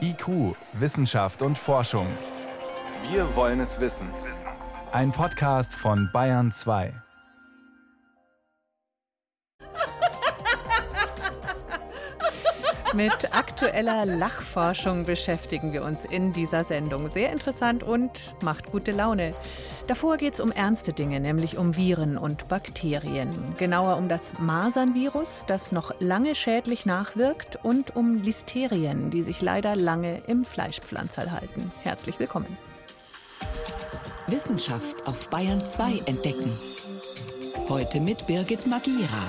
IQ, Wissenschaft und Forschung. Wir wollen es wissen. Ein Podcast von Bayern 2. Mit aktueller Lachforschung beschäftigen wir uns in dieser Sendung. Sehr interessant und macht gute Laune. Davor geht es um ernste Dinge, nämlich um Viren und Bakterien. Genauer um das Masernvirus, das noch lange schädlich nachwirkt, und um Listerien, die sich leider lange im Fleischpflanzerl halten. Herzlich willkommen. Wissenschaft auf Bayern 2 entdecken. Heute mit Birgit Magira.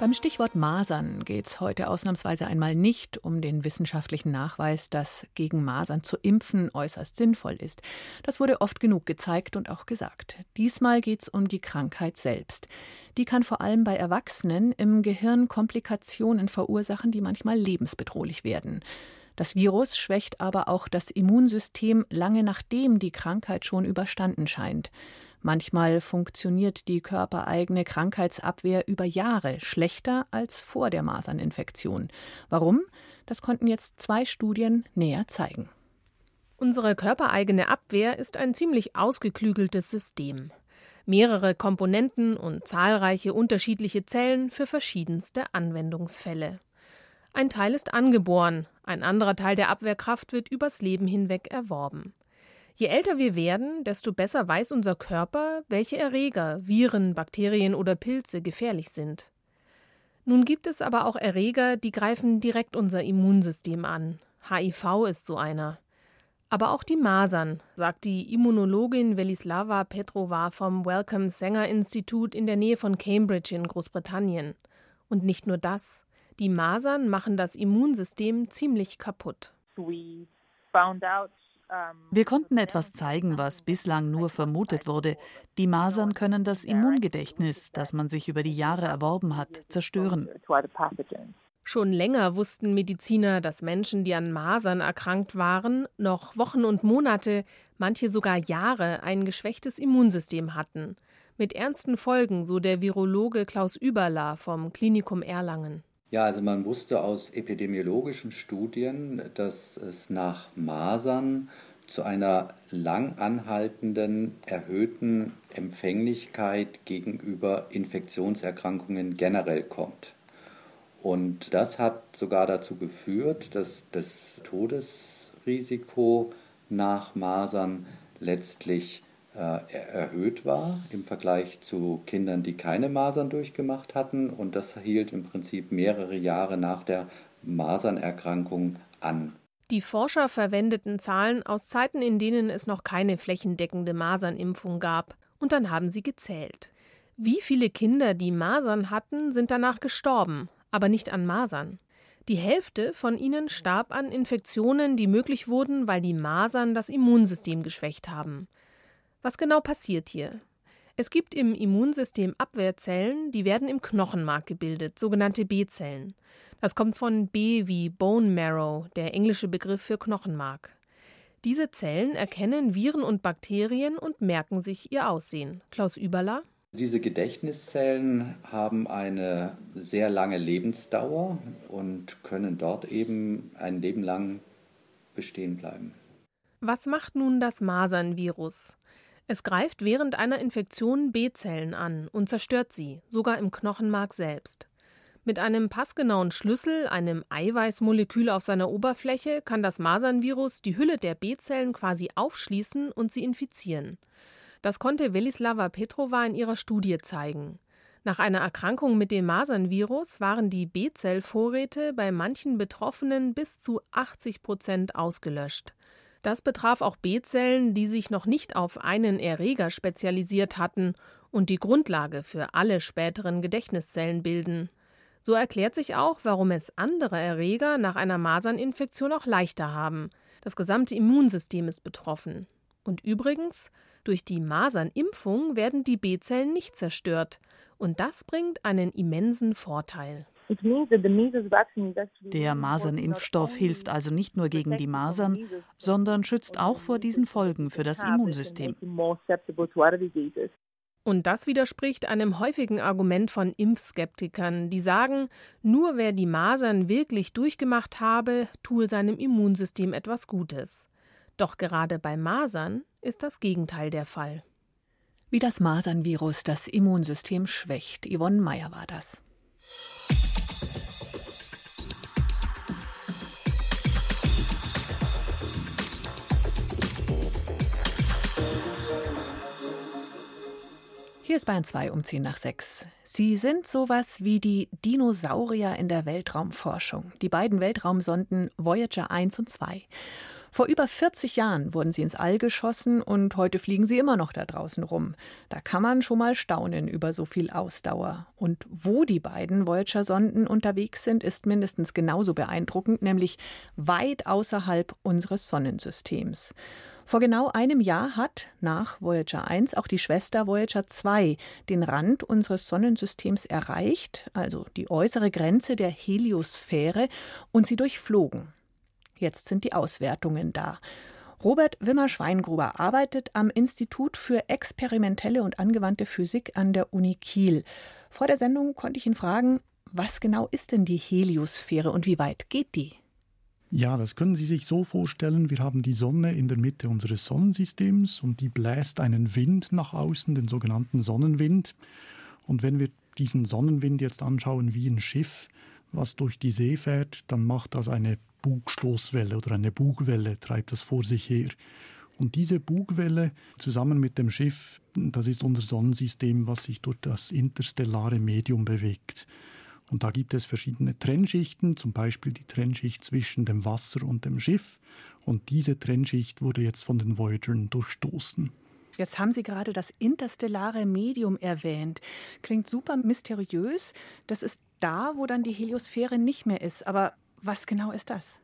Beim Stichwort Masern geht es heute ausnahmsweise einmal nicht um den wissenschaftlichen Nachweis, dass gegen Masern zu impfen äußerst sinnvoll ist. Das wurde oft genug gezeigt und auch gesagt. Diesmal geht es um die Krankheit selbst. Die kann vor allem bei Erwachsenen im Gehirn Komplikationen verursachen, die manchmal lebensbedrohlich werden. Das Virus schwächt aber auch das Immunsystem lange nachdem die Krankheit schon überstanden scheint. Manchmal funktioniert die körpereigene Krankheitsabwehr über Jahre schlechter als vor der Maserninfektion. Warum? Das konnten jetzt zwei Studien näher zeigen. Unsere körpereigene Abwehr ist ein ziemlich ausgeklügeltes System. Mehrere Komponenten und zahlreiche unterschiedliche Zellen für verschiedenste Anwendungsfälle. Ein Teil ist angeboren, ein anderer Teil der Abwehrkraft wird übers Leben hinweg erworben. Je älter wir werden, desto besser weiß unser Körper, welche Erreger, Viren, Bakterien oder Pilze gefährlich sind. Nun gibt es aber auch Erreger, die greifen direkt unser Immunsystem an. HIV ist so einer. Aber auch die Masern, sagt die Immunologin Velislava Petrova vom Wellcome Sanger Institut in der Nähe von Cambridge in Großbritannien. Und nicht nur das. Die Masern machen das Immunsystem ziemlich kaputt. We found out wir konnten etwas zeigen, was bislang nur vermutet wurde. Die Masern können das Immungedächtnis, das man sich über die Jahre erworben hat, zerstören. Schon länger wussten Mediziner, dass Menschen, die an Masern erkrankt waren, noch Wochen und Monate, manche sogar Jahre ein geschwächtes Immunsystem hatten. Mit ernsten Folgen, so der Virologe Klaus Überla vom Klinikum Erlangen. Ja, also man wusste aus epidemiologischen Studien, dass es nach Masern zu einer lang anhaltenden erhöhten Empfänglichkeit gegenüber Infektionserkrankungen generell kommt. Und das hat sogar dazu geführt, dass das Todesrisiko nach Masern letztlich erhöht war im Vergleich zu Kindern, die keine Masern durchgemacht hatten. Und das hielt im Prinzip mehrere Jahre nach der Masernerkrankung an. Die Forscher verwendeten Zahlen aus Zeiten, in denen es noch keine flächendeckende Masernimpfung gab. Und dann haben sie gezählt. Wie viele Kinder, die Masern hatten, sind danach gestorben, aber nicht an Masern. Die Hälfte von ihnen starb an Infektionen, die möglich wurden, weil die Masern das Immunsystem geschwächt haben. Was genau passiert hier? Es gibt im Immunsystem Abwehrzellen, die werden im Knochenmark gebildet, sogenannte B-Zellen. Das kommt von B wie Bone Marrow, der englische Begriff für Knochenmark. Diese Zellen erkennen Viren und Bakterien und merken sich ihr Aussehen. Klaus Überler? Diese Gedächtniszellen haben eine sehr lange Lebensdauer und können dort eben ein Leben lang bestehen bleiben. Was macht nun das Masernvirus? Es greift während einer Infektion B-Zellen an und zerstört sie, sogar im Knochenmark selbst. Mit einem passgenauen Schlüssel, einem Eiweißmolekül auf seiner Oberfläche, kann das Masernvirus die Hülle der B-Zellen quasi aufschließen und sie infizieren. Das konnte Velislava Petrova in ihrer Studie zeigen. Nach einer Erkrankung mit dem Masernvirus waren die B-Zellvorräte bei manchen Betroffenen bis zu 80 Prozent ausgelöscht. Das betraf auch B-Zellen, die sich noch nicht auf einen Erreger spezialisiert hatten und die Grundlage für alle späteren Gedächtniszellen bilden. So erklärt sich auch, warum es andere Erreger nach einer Maserninfektion auch leichter haben. Das gesamte Immunsystem ist betroffen. Und übrigens, durch die Masernimpfung werden die B-Zellen nicht zerstört. Und das bringt einen immensen Vorteil. Der Masernimpfstoff hilft also nicht nur gegen die Masern, sondern schützt auch vor diesen Folgen für das Immunsystem. Und das widerspricht einem häufigen Argument von Impfskeptikern, die sagen, nur wer die Masern wirklich durchgemacht habe, tue seinem Immunsystem etwas Gutes. Doch gerade bei Masern ist das Gegenteil der Fall. Wie das Masernvirus das Immunsystem schwächt. Yvonne Meyer war das. Hier ist Bayern 2 um 10 nach 6. Sie sind sowas wie die Dinosaurier in der Weltraumforschung. Die beiden Weltraumsonden Voyager 1 und 2. Vor über 40 Jahren wurden sie ins All geschossen und heute fliegen sie immer noch da draußen rum. Da kann man schon mal staunen über so viel Ausdauer. Und wo die beiden Voyager-Sonden unterwegs sind, ist mindestens genauso beeindruckend, nämlich weit außerhalb unseres Sonnensystems. Vor genau einem Jahr hat nach Voyager 1 auch die Schwester Voyager 2 den Rand unseres Sonnensystems erreicht, also die äußere Grenze der Heliosphäre, und sie durchflogen. Jetzt sind die Auswertungen da. Robert Wimmer-Schweingruber arbeitet am Institut für experimentelle und angewandte Physik an der Uni Kiel. Vor der Sendung konnte ich ihn fragen, was genau ist denn die Heliosphäre und wie weit geht die? Ja, das können Sie sich so vorstellen. Wir haben die Sonne in der Mitte unseres Sonnensystems und die bläst einen Wind nach außen, den sogenannten Sonnenwind. Und wenn wir diesen Sonnenwind jetzt anschauen wie ein Schiff, was durch die See fährt, dann macht das eine Bugstoßwelle oder eine Bugwelle, treibt das vor sich her. Und diese Bugwelle zusammen mit dem Schiff, das ist unser Sonnensystem, was sich durch das interstellare Medium bewegt. Und da gibt es verschiedene Trennschichten, zum Beispiel die Trennschicht zwischen dem Wasser und dem Schiff. Und diese Trennschicht wurde jetzt von den Voyagern durchstoßen. Jetzt haben Sie gerade das interstellare Medium erwähnt. Klingt super mysteriös. Das ist da, wo dann die Heliosphäre nicht mehr ist. Aber was genau ist das?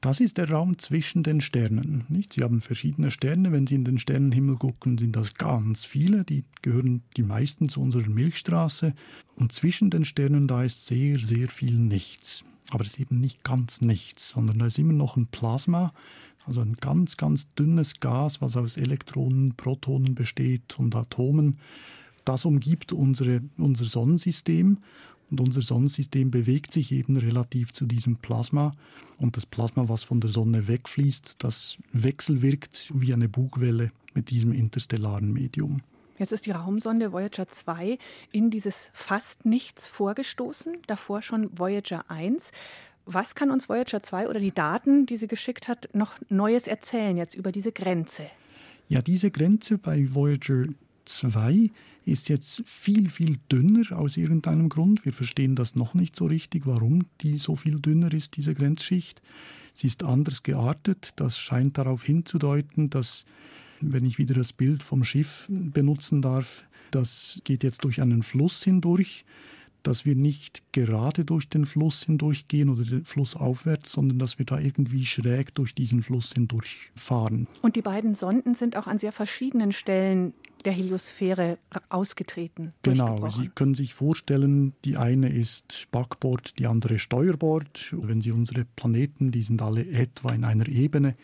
Das ist der Raum zwischen den Sternen. Nicht? Sie haben verschiedene Sterne. Wenn Sie in den Sternenhimmel gucken, sind das ganz viele. Die gehören die meisten zu unserer Milchstraße. Und zwischen den Sternen, da ist sehr, sehr viel nichts. Aber es ist eben nicht ganz nichts, sondern da ist immer noch ein Plasma, also ein ganz, ganz dünnes Gas, was aus Elektronen, Protonen besteht und Atomen. Das umgibt unsere, unser Sonnensystem und unser Sonnensystem bewegt sich eben relativ zu diesem Plasma. Und das Plasma, was von der Sonne wegfließt, das wechselwirkt wie eine Bugwelle mit diesem interstellaren Medium. Jetzt ist die Raumsonde Voyager 2 in dieses fast nichts vorgestoßen, davor schon Voyager 1. Was kann uns Voyager 2 oder die Daten, die sie geschickt hat, noch Neues erzählen jetzt über diese Grenze? Ja, diese Grenze bei Voyager 2 ist jetzt viel, viel dünner aus irgendeinem Grund. Wir verstehen das noch nicht so richtig, warum die so viel dünner ist, diese Grenzschicht. Sie ist anders geartet. Das scheint darauf hinzudeuten, dass, wenn ich wieder das Bild vom Schiff benutzen darf, das geht jetzt durch einen Fluss hindurch dass wir nicht gerade durch den Fluss hindurchgehen oder den Fluss aufwärts, sondern dass wir da irgendwie schräg durch diesen Fluss hindurchfahren. Und die beiden Sonden sind auch an sehr verschiedenen Stellen der Heliosphäre ausgetreten. Genau, Sie können sich vorstellen, die eine ist Backbord, die andere Steuerbord. Wenn Sie unsere Planeten, die sind alle etwa in einer Ebene.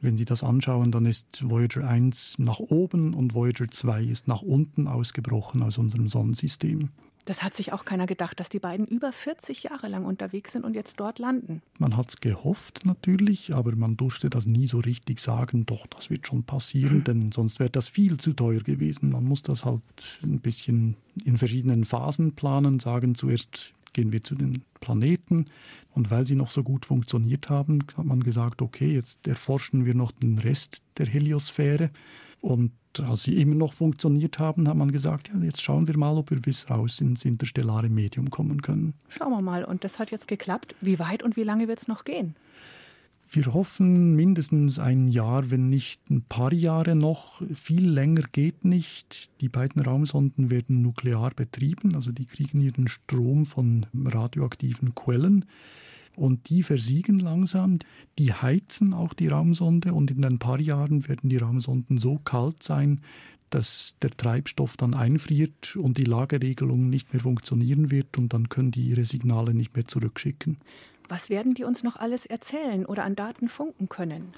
Wenn Sie das anschauen, dann ist Voyager 1 nach oben und Voyager 2 ist nach unten ausgebrochen aus unserem Sonnensystem. Das hat sich auch keiner gedacht, dass die beiden über 40 Jahre lang unterwegs sind und jetzt dort landen. Man hat es gehofft natürlich, aber man durfte das nie so richtig sagen, doch, das wird schon passieren, denn sonst wäre das viel zu teuer gewesen. Man muss das halt ein bisschen in verschiedenen Phasen planen, sagen zuerst gehen wir zu den Planeten. Und weil sie noch so gut funktioniert haben, hat man gesagt, okay, jetzt erforschen wir noch den Rest der Heliosphäre. Und als sie immer noch funktioniert haben, hat man gesagt, ja, jetzt schauen wir mal, ob wir bis raus ins interstellare Medium kommen können. Schauen wir mal. Und das hat jetzt geklappt. Wie weit und wie lange wird es noch gehen? Wir hoffen mindestens ein Jahr, wenn nicht ein paar Jahre noch. Viel länger geht nicht. Die beiden Raumsonden werden nuklear betrieben, also die kriegen ihren Strom von radioaktiven Quellen und die versiegen langsam. Die heizen auch die Raumsonde und in ein paar Jahren werden die Raumsonden so kalt sein, dass der Treibstoff dann einfriert und die Lageregelung nicht mehr funktionieren wird und dann können die ihre Signale nicht mehr zurückschicken. Was werden die uns noch alles erzählen oder an Daten funken können?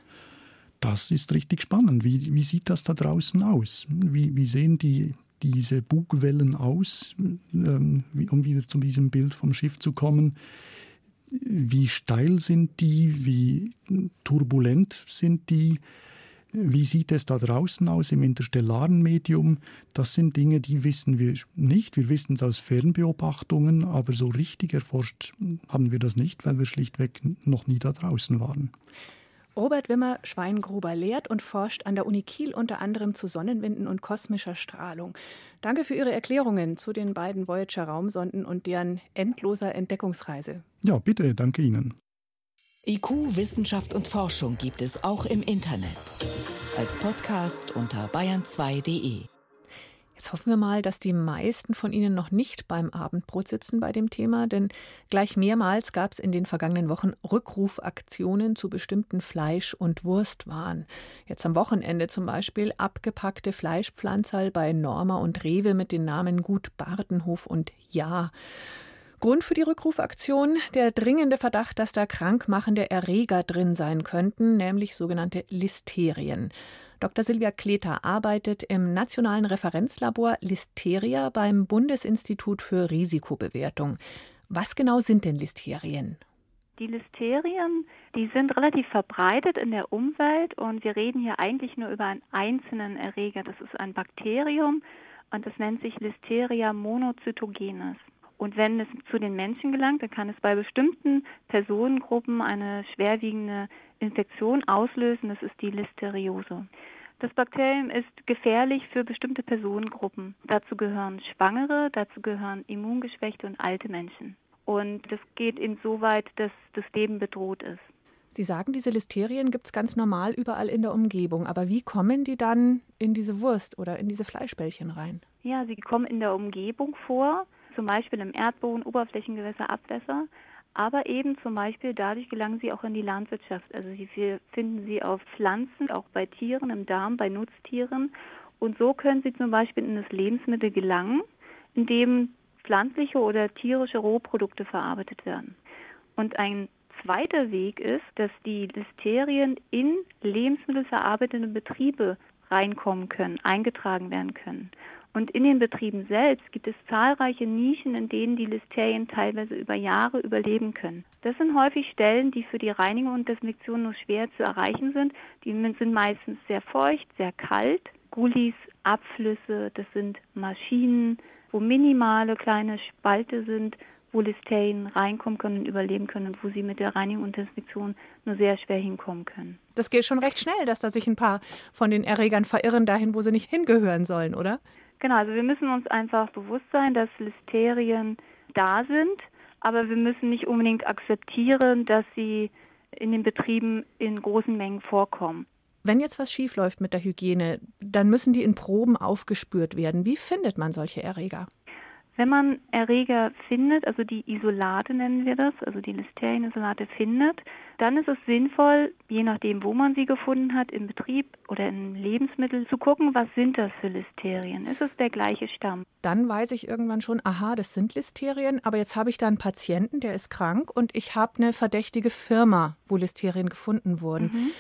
Das ist richtig spannend. Wie, wie sieht das da draußen aus? Wie, wie sehen die diese Bugwellen aus, ähm, um wieder zu diesem Bild vom Schiff zu kommen. Wie steil sind die? Wie turbulent sind die? Wie sieht es da draußen aus im interstellaren Medium? Das sind Dinge, die wissen wir nicht. Wir wissen es aus Fernbeobachtungen, aber so richtig erforscht haben wir das nicht, weil wir schlichtweg noch nie da draußen waren. Robert Wimmer Schweingruber lehrt und forscht an der Uni Kiel unter anderem zu Sonnenwinden und kosmischer Strahlung. Danke für Ihre Erklärungen zu den beiden Voyager-Raumsonden und deren endloser Entdeckungsreise. Ja, bitte, danke Ihnen. IQ, Wissenschaft und Forschung gibt es auch im Internet. Als Podcast unter bayern2.de. Jetzt hoffen wir mal, dass die meisten von Ihnen noch nicht beim Abendbrot sitzen bei dem Thema, denn gleich mehrmals gab es in den vergangenen Wochen Rückrufaktionen zu bestimmten Fleisch- und Wurstwaren. Jetzt am Wochenende zum Beispiel abgepackte Fleischpflanzerl bei Norma und Rewe mit den Namen Gut Bartenhof und Ja. Grund für die Rückrufaktion der dringende Verdacht, dass da krankmachende Erreger drin sein könnten, nämlich sogenannte Listerien. Dr. Silvia Kleter arbeitet im Nationalen Referenzlabor Listeria beim Bundesinstitut für Risikobewertung. Was genau sind denn Listerien? Die Listerien, die sind relativ verbreitet in der Umwelt und wir reden hier eigentlich nur über einen einzelnen Erreger. Das ist ein Bakterium und das nennt sich Listeria monocytogenes. Und wenn es zu den Menschen gelangt, dann kann es bei bestimmten Personengruppen eine schwerwiegende Infektion auslösen. Das ist die Listeriose. Das Bakterium ist gefährlich für bestimmte Personengruppen. Dazu gehören Schwangere, dazu gehören Immungeschwächte und alte Menschen. Und das geht insoweit, dass das Leben bedroht ist. Sie sagen, diese Listerien gibt es ganz normal überall in der Umgebung. Aber wie kommen die dann in diese Wurst oder in diese Fleischbällchen rein? Ja, sie kommen in der Umgebung vor, zum Beispiel im Erdboden, Oberflächengewässer, Abwässer aber eben zum Beispiel dadurch gelangen sie auch in die Landwirtschaft. Also wir finden sie auf Pflanzen, auch bei Tieren, im Darm, bei Nutztieren. Und so können sie zum Beispiel in das Lebensmittel gelangen, in dem pflanzliche oder tierische Rohprodukte verarbeitet werden. Und ein zweiter Weg ist, dass die Listerien in lebensmittelverarbeitende Betriebe reinkommen können, eingetragen werden können. Und in den Betrieben selbst gibt es zahlreiche Nischen, in denen die Listerien teilweise über Jahre überleben können. Das sind häufig Stellen, die für die Reinigung und Desinfektion nur schwer zu erreichen sind. Die sind meistens sehr feucht, sehr kalt. Gullis, Abflüsse, das sind Maschinen, wo minimale kleine Spalte sind, wo Listerien reinkommen können und überleben können und wo sie mit der Reinigung und Desinfektion nur sehr schwer hinkommen können. Das geht schon recht schnell, dass da sich ein paar von den Erregern verirren dahin, wo sie nicht hingehören sollen, oder? Genau, also wir müssen uns einfach bewusst sein, dass Listerien da sind, aber wir müssen nicht unbedingt akzeptieren, dass sie in den Betrieben in großen Mengen vorkommen. Wenn jetzt was schiefläuft mit der Hygiene, dann müssen die in Proben aufgespürt werden. Wie findet man solche Erreger? Wenn man Erreger findet, also die Isolate nennen wir das, also die Listerienisolate findet, dann ist es sinnvoll, je nachdem, wo man sie gefunden hat, im Betrieb oder in Lebensmitteln, zu gucken, was sind das für Listerien? Ist es der gleiche Stamm? Dann weiß ich irgendwann schon, aha, das sind Listerien, aber jetzt habe ich da einen Patienten, der ist krank und ich habe eine verdächtige Firma, wo Listerien gefunden wurden. Mhm.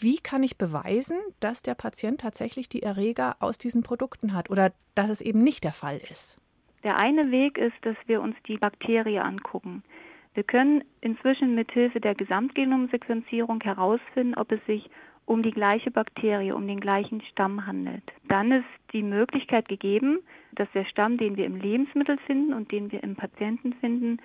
Wie kann ich beweisen, dass der Patient tatsächlich die Erreger aus diesen Produkten hat oder dass es eben nicht der Fall ist? Der eine Weg ist, dass wir uns die Bakterie angucken. Wir können inzwischen mit Hilfe der Gesamtgenomsequenzierung herausfinden, ob es sich um die gleiche Bakterie, um den gleichen Stamm handelt. Dann ist die Möglichkeit gegeben, dass der Stamm, den wir im Lebensmittel finden und den wir im Patienten finden,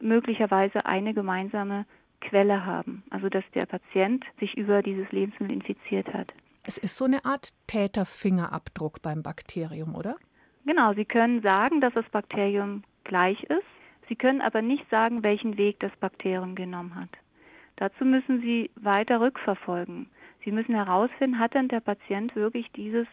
möglicherweise eine gemeinsame Quelle haben. Also dass der Patient sich über dieses Lebensmittel infiziert hat. Es ist so eine Art Täterfingerabdruck beim Bakterium, oder? Genau, Sie können sagen, dass das Bakterium gleich ist. Sie können aber nicht sagen, welchen Weg das Bakterium genommen hat. Dazu müssen Sie weiter rückverfolgen. Sie müssen herausfinden, hat denn der Patient wirklich dieses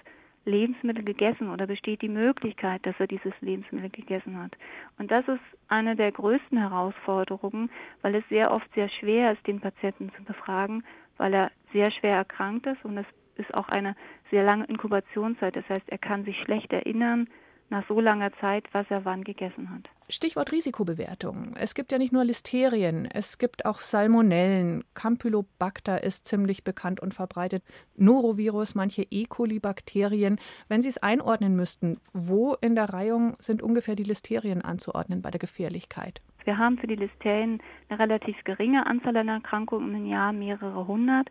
Lebensmittel gegessen oder besteht die Möglichkeit, dass er dieses Lebensmittel gegessen hat. Und das ist eine der größten Herausforderungen, weil es sehr oft sehr schwer ist, den Patienten zu befragen, weil er sehr schwer erkrankt ist und es ist auch eine sehr lange Inkubationszeit. Das heißt, er kann sich schlecht erinnern, nach so langer Zeit, was er wann gegessen hat. Stichwort Risikobewertung. Es gibt ja nicht nur Listerien, es gibt auch Salmonellen. Campylobacter ist ziemlich bekannt und verbreitet. Norovirus, manche E. coli-Bakterien. Wenn Sie es einordnen müssten, wo in der Reihung sind ungefähr die Listerien anzuordnen bei der Gefährlichkeit? Wir haben für die Listerien eine relativ geringe Anzahl an Erkrankungen im Jahr, mehrere hundert.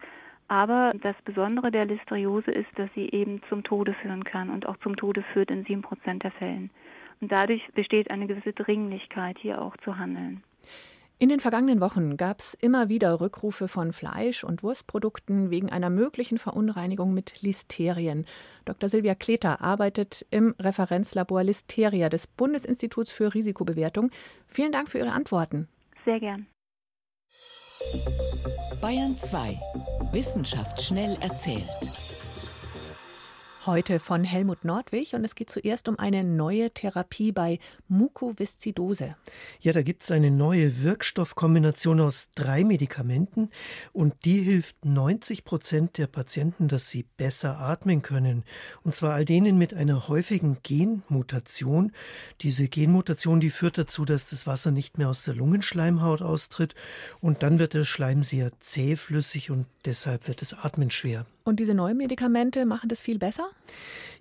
Aber das Besondere der Listeriose ist, dass sie eben zum Tode führen kann und auch zum Tode führt in sieben Prozent der Fällen. Und dadurch besteht eine gewisse Dringlichkeit, hier auch zu handeln. In den vergangenen Wochen gab es immer wieder Rückrufe von Fleisch- und Wurstprodukten wegen einer möglichen Verunreinigung mit Listerien. Dr. Silvia Kleter arbeitet im Referenzlabor Listeria des Bundesinstituts für Risikobewertung. Vielen Dank für Ihre Antworten. Sehr gern. Bayern 2. Wissenschaft schnell erzählt. Heute von Helmut Nordwig und es geht zuerst um eine neue Therapie bei Mukoviszidose. Ja, da gibt es eine neue Wirkstoffkombination aus drei Medikamenten und die hilft 90 Prozent der Patienten, dass sie besser atmen können. Und zwar all denen mit einer häufigen Genmutation. Diese Genmutation, die führt dazu, dass das Wasser nicht mehr aus der Lungenschleimhaut austritt und dann wird der Schleim sehr zähflüssig und deshalb wird das Atmen schwer. Und diese neuen Medikamente machen das viel besser?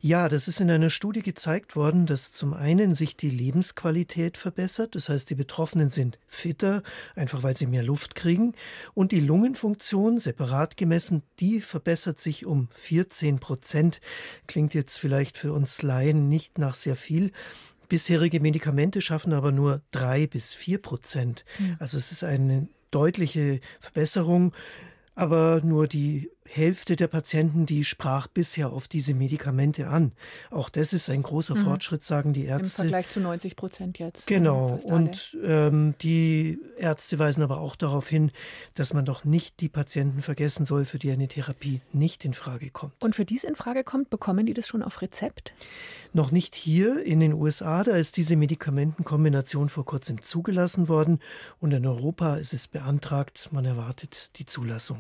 Ja, das ist in einer Studie gezeigt worden, dass zum einen sich die Lebensqualität verbessert, das heißt, die Betroffenen sind fitter, einfach weil sie mehr Luft kriegen, und die Lungenfunktion, separat gemessen, die verbessert sich um 14 Prozent. Klingt jetzt vielleicht für uns Laien nicht nach sehr viel. Bisherige Medikamente schaffen aber nur drei bis vier Prozent. Hm. Also es ist eine deutliche Verbesserung. Aber nur die Hälfte der Patienten, die sprach bisher auf diese Medikamente an. Auch das ist ein großer mhm. Fortschritt, sagen die Ärzte. Im Vergleich zu 90 Prozent jetzt. Genau. Und ähm, die Ärzte weisen aber auch darauf hin, dass man doch nicht die Patienten vergessen soll, für die eine Therapie nicht in Frage kommt. Und für die es in Frage kommt, bekommen die das schon auf Rezept? Noch nicht hier in den USA. Da ist diese Medikamentenkombination vor kurzem zugelassen worden. Und in Europa ist es beantragt. Man erwartet die Zulassung.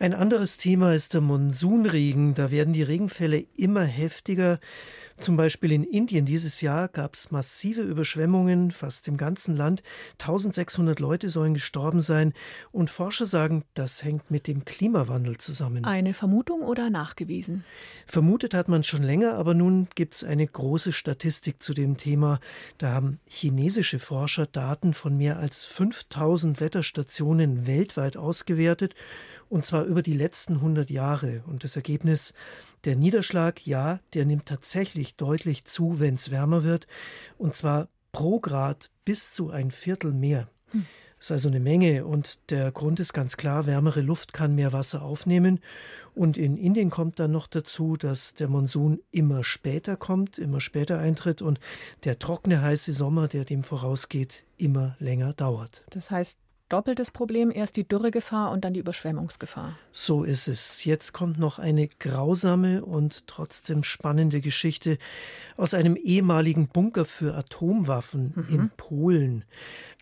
Ein anderes Thema ist der Monsunregen. Da werden die Regenfälle immer heftiger. Zum Beispiel in Indien dieses Jahr gab es massive Überschwemmungen, fast im ganzen Land. 1600 Leute sollen gestorben sein. Und Forscher sagen, das hängt mit dem Klimawandel zusammen. Eine Vermutung oder nachgewiesen? Vermutet hat man schon länger, aber nun gibt es eine große Statistik zu dem Thema. Da haben chinesische Forscher Daten von mehr als 5000 Wetterstationen weltweit ausgewertet und zwar über die letzten 100 Jahre. Und das Ergebnis, der Niederschlag, ja, der nimmt tatsächlich deutlich zu, wenn es wärmer wird, und zwar pro Grad bis zu ein Viertel mehr. Hm. Das ist also eine Menge und der Grund ist ganz klar, wärmere Luft kann mehr Wasser aufnehmen und in Indien kommt dann noch dazu, dass der Monsun immer später kommt, immer später eintritt und der trockene heiße Sommer, der dem vorausgeht, immer länger dauert. Das heißt, doppeltes Problem, erst die Dürregefahr und dann die Überschwemmungsgefahr. So ist es. Jetzt kommt noch eine grausame und trotzdem spannende Geschichte aus einem ehemaligen Bunker für Atomwaffen mhm. in Polen.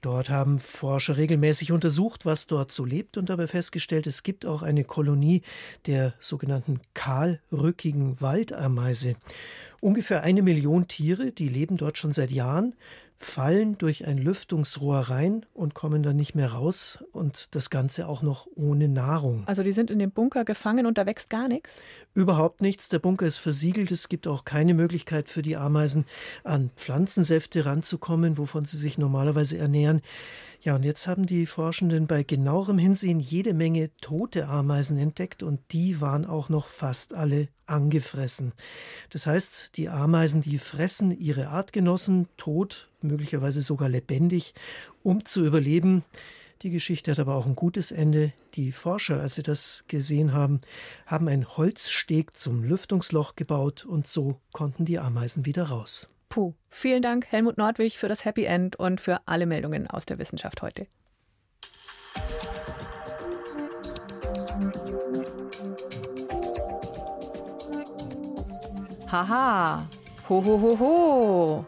Dort haben Forscher regelmäßig untersucht, was dort so lebt und dabei festgestellt, es gibt auch eine Kolonie der sogenannten kahlrückigen Waldameise. Ungefähr eine Million Tiere, die leben dort schon seit Jahren fallen durch ein Lüftungsrohr rein und kommen dann nicht mehr raus und das Ganze auch noch ohne Nahrung. Also die sind in dem Bunker gefangen und da wächst gar nichts? Überhaupt nichts. Der Bunker ist versiegelt. Es gibt auch keine Möglichkeit für die Ameisen an Pflanzensäfte ranzukommen, wovon sie sich normalerweise ernähren. Ja, und jetzt haben die Forschenden bei genauerem Hinsehen jede Menge tote Ameisen entdeckt und die waren auch noch fast alle angefressen. Das heißt, die Ameisen, die fressen ihre Artgenossen tot, möglicherweise sogar lebendig, um zu überleben. Die Geschichte hat aber auch ein gutes Ende. Die Forscher, als sie das gesehen haben, haben ein Holzsteg zum Lüftungsloch gebaut und so konnten die Ameisen wieder raus. Puh. Vielen Dank, Helmut Nordwig, für das Happy End und für alle Meldungen aus der Wissenschaft heute. Haha. Ho, ho, ho, ho.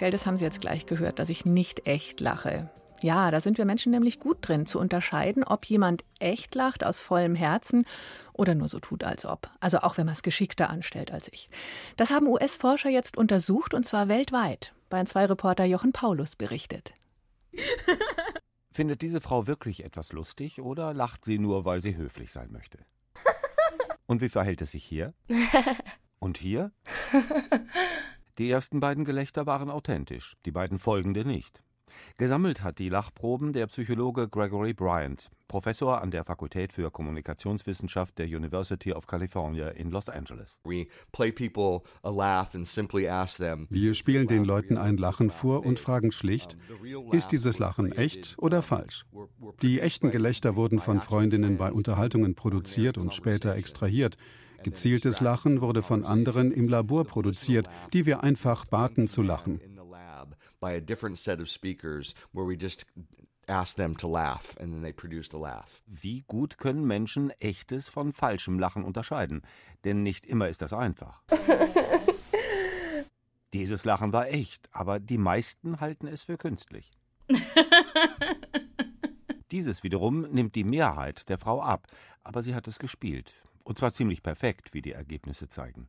Gell, das haben Sie jetzt gleich gehört, dass ich nicht echt lache. Ja, da sind wir Menschen nämlich gut drin, zu unterscheiden, ob jemand echt lacht aus vollem Herzen oder nur so tut, als ob. Also auch wenn man es geschickter anstellt als ich. Das haben US-Forscher jetzt untersucht und zwar weltweit. Bayern 2 Reporter Jochen Paulus berichtet. Findet diese Frau wirklich etwas lustig oder lacht sie nur, weil sie höflich sein möchte? Und wie verhält es sich hier? Und hier? Die ersten beiden Gelächter waren authentisch, die beiden folgende nicht. Gesammelt hat die Lachproben der Psychologe Gregory Bryant, Professor an der Fakultät für Kommunikationswissenschaft der University of California in Los Angeles. Wir spielen den Leuten ein Lachen vor und fragen schlicht, ist dieses Lachen echt oder falsch? Die echten Gelächter wurden von Freundinnen bei Unterhaltungen produziert und später extrahiert. Gezieltes Lachen wurde von anderen im Labor produziert, die wir einfach baten zu lachen by a different set of speakers where we just asked them to laugh and then they produced a laugh. Wie gut können Menschen echtes von falschem Lachen unterscheiden? Denn nicht immer ist das einfach. Dieses Lachen war echt, aber die meisten halten es für künstlich. Dieses wiederum nimmt die Mehrheit der Frau ab, aber sie hat es gespielt. Und zwar ziemlich perfekt, wie die Ergebnisse zeigen.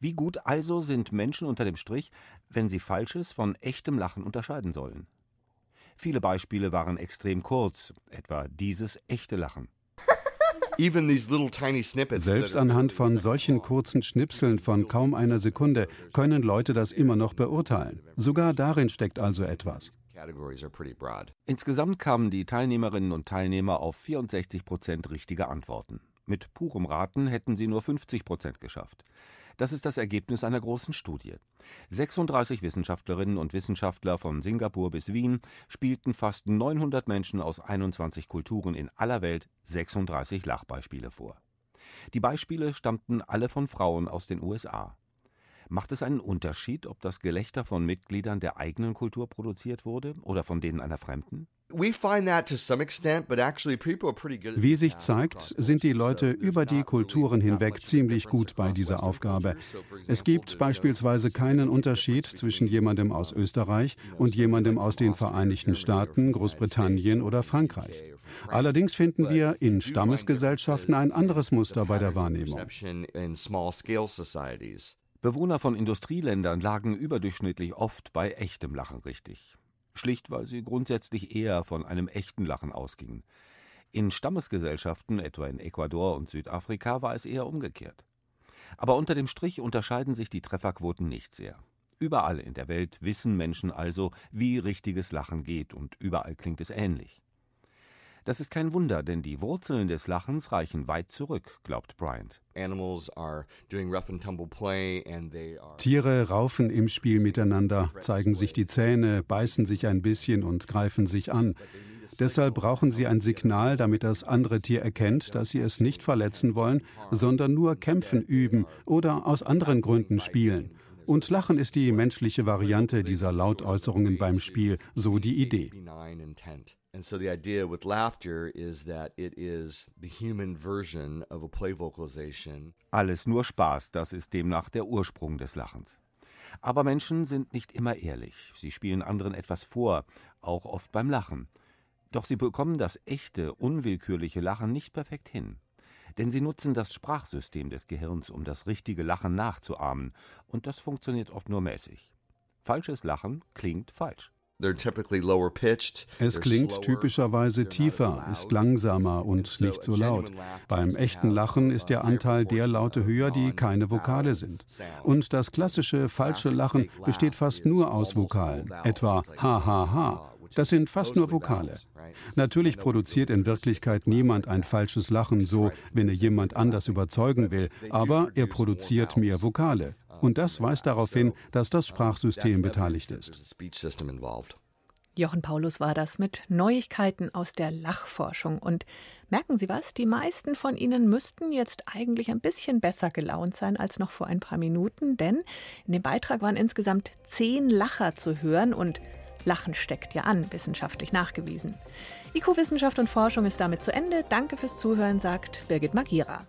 Wie gut also sind Menschen unter dem Strich, wenn sie falsches von echtem Lachen unterscheiden sollen? Viele Beispiele waren extrem kurz, etwa dieses echte Lachen. Selbst anhand von solchen kurzen Schnipseln von kaum einer Sekunde können Leute das immer noch beurteilen. Sogar darin steckt also etwas. Insgesamt kamen die Teilnehmerinnen und Teilnehmer auf 64 Prozent richtige Antworten. Mit purem Raten hätten sie nur 50 Prozent geschafft. Das ist das Ergebnis einer großen Studie. 36 Wissenschaftlerinnen und Wissenschaftler von Singapur bis Wien spielten fast 900 Menschen aus 21 Kulturen in aller Welt 36 Lachbeispiele vor. Die Beispiele stammten alle von Frauen aus den USA. Macht es einen Unterschied, ob das Gelächter von Mitgliedern der eigenen Kultur produziert wurde oder von denen einer fremden? Wie sich zeigt, sind die Leute über die Kulturen hinweg ziemlich gut bei dieser Aufgabe. Es gibt beispielsweise keinen Unterschied zwischen jemandem aus Österreich und jemandem aus den Vereinigten Staaten, Großbritannien oder Frankreich. Allerdings finden wir in Stammesgesellschaften ein anderes Muster bei der Wahrnehmung. Bewohner von Industrieländern lagen überdurchschnittlich oft bei echtem Lachen richtig schlicht weil sie grundsätzlich eher von einem echten Lachen ausgingen. In Stammesgesellschaften, etwa in Ecuador und Südafrika, war es eher umgekehrt. Aber unter dem Strich unterscheiden sich die Trefferquoten nicht sehr. Überall in der Welt wissen Menschen also, wie richtiges Lachen geht, und überall klingt es ähnlich. Das ist kein Wunder, denn die Wurzeln des Lachens reichen weit zurück, glaubt Bryant. Tiere raufen im Spiel miteinander, zeigen sich die Zähne, beißen sich ein bisschen und greifen sich an. Deshalb brauchen sie ein Signal, damit das andere Tier erkennt, dass sie es nicht verletzen wollen, sondern nur kämpfen üben oder aus anderen Gründen spielen. Und Lachen ist die menschliche Variante dieser Lautäußerungen beim Spiel, so die Idee. And so the idea with laughter is that it is the human version of a play vocalization. Alles nur Spaß, das ist demnach der Ursprung des Lachens. Aber Menschen sind nicht immer ehrlich. Sie spielen anderen etwas vor, auch oft beim Lachen. Doch sie bekommen das echte, unwillkürliche Lachen nicht perfekt hin. Denn sie nutzen das Sprachsystem des Gehirns, um das richtige Lachen nachzuahmen, und das funktioniert oft nur mäßig. Falsches Lachen klingt falsch. Es klingt typischerweise tiefer, ist langsamer und nicht so laut. Beim echten Lachen ist der Anteil der Laute höher, die keine Vokale sind. Und das klassische falsche Lachen besteht fast nur aus Vokalen, etwa ha ha ha. Das sind fast nur Vokale. Natürlich produziert in Wirklichkeit niemand ein falsches Lachen so, wenn er jemand anders überzeugen will, aber er produziert mehr Vokale. Und das weist darauf hin, dass das Sprachsystem beteiligt ist. Jochen Paulus war das mit Neuigkeiten aus der Lachforschung. Und merken Sie was? Die meisten von Ihnen müssten jetzt eigentlich ein bisschen besser gelaunt sein als noch vor ein paar Minuten, denn in dem Beitrag waren insgesamt zehn Lacher zu hören und Lachen steckt ja an, wissenschaftlich nachgewiesen. IQ Wissenschaft und Forschung ist damit zu Ende. Danke fürs Zuhören, sagt Birgit Magira.